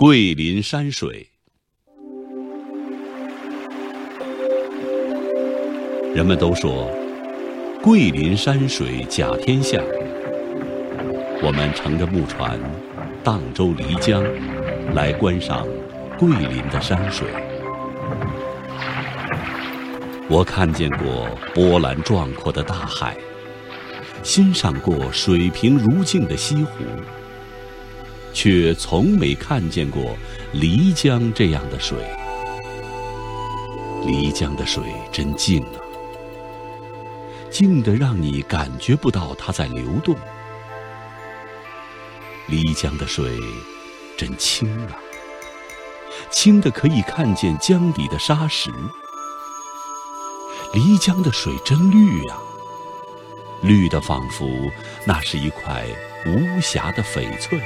桂林山水，人们都说桂林山水甲天下。我们乘着木船，荡舟漓江，来观赏桂林的山水。我看见过波澜壮阔的大海，欣赏过水平如镜的西湖。却从没看见过漓江这样的水。漓江的水真静啊，静得让你感觉不到它在流动。漓江的水真清啊，清的可以看见江底的沙石。漓江的水真绿呀，绿的仿佛那是一块无瑕的翡翠。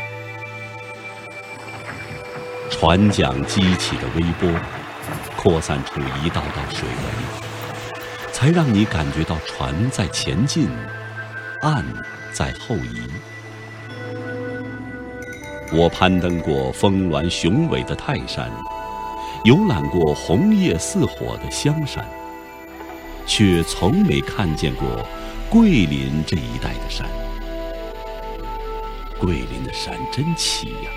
船桨激起的微波，扩散出一道道水纹，才让你感觉到船在前进，岸在后移。我攀登过峰峦雄伟的泰山，游览过红叶似火的香山，却从没看见过桂林这一带的山。桂林的山真奇呀！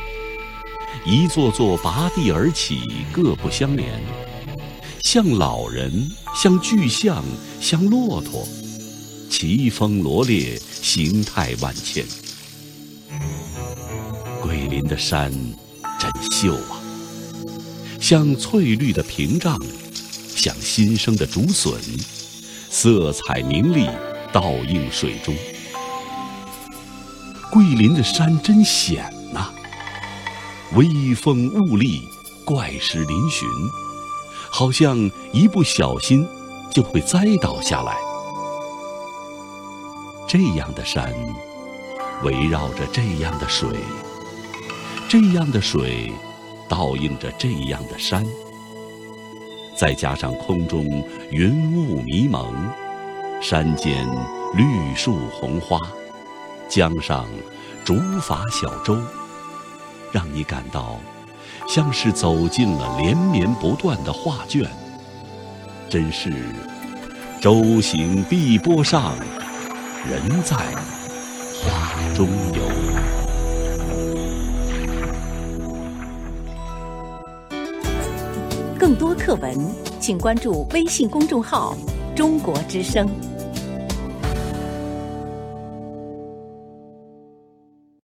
一座座拔地而起，各不相连，像老人，像巨象，像骆驼，奇峰罗列，形态万千。桂林的山真秀啊，像翠绿的屏障，像新生的竹笋，色彩明丽，倒映水中。桂林的山真险！微风兀立，怪石嶙峋，好像一不小心就会栽倒下来。这样的山，围绕着这样的水，这样的水倒映着这样的山，再加上空中云雾迷蒙，山间绿树红花，江上竹筏小舟。让你感到像是走进了连绵不断的画卷，真是舟行碧波上，人在画中游。更多课文，请关注微信公众号“中国之声”。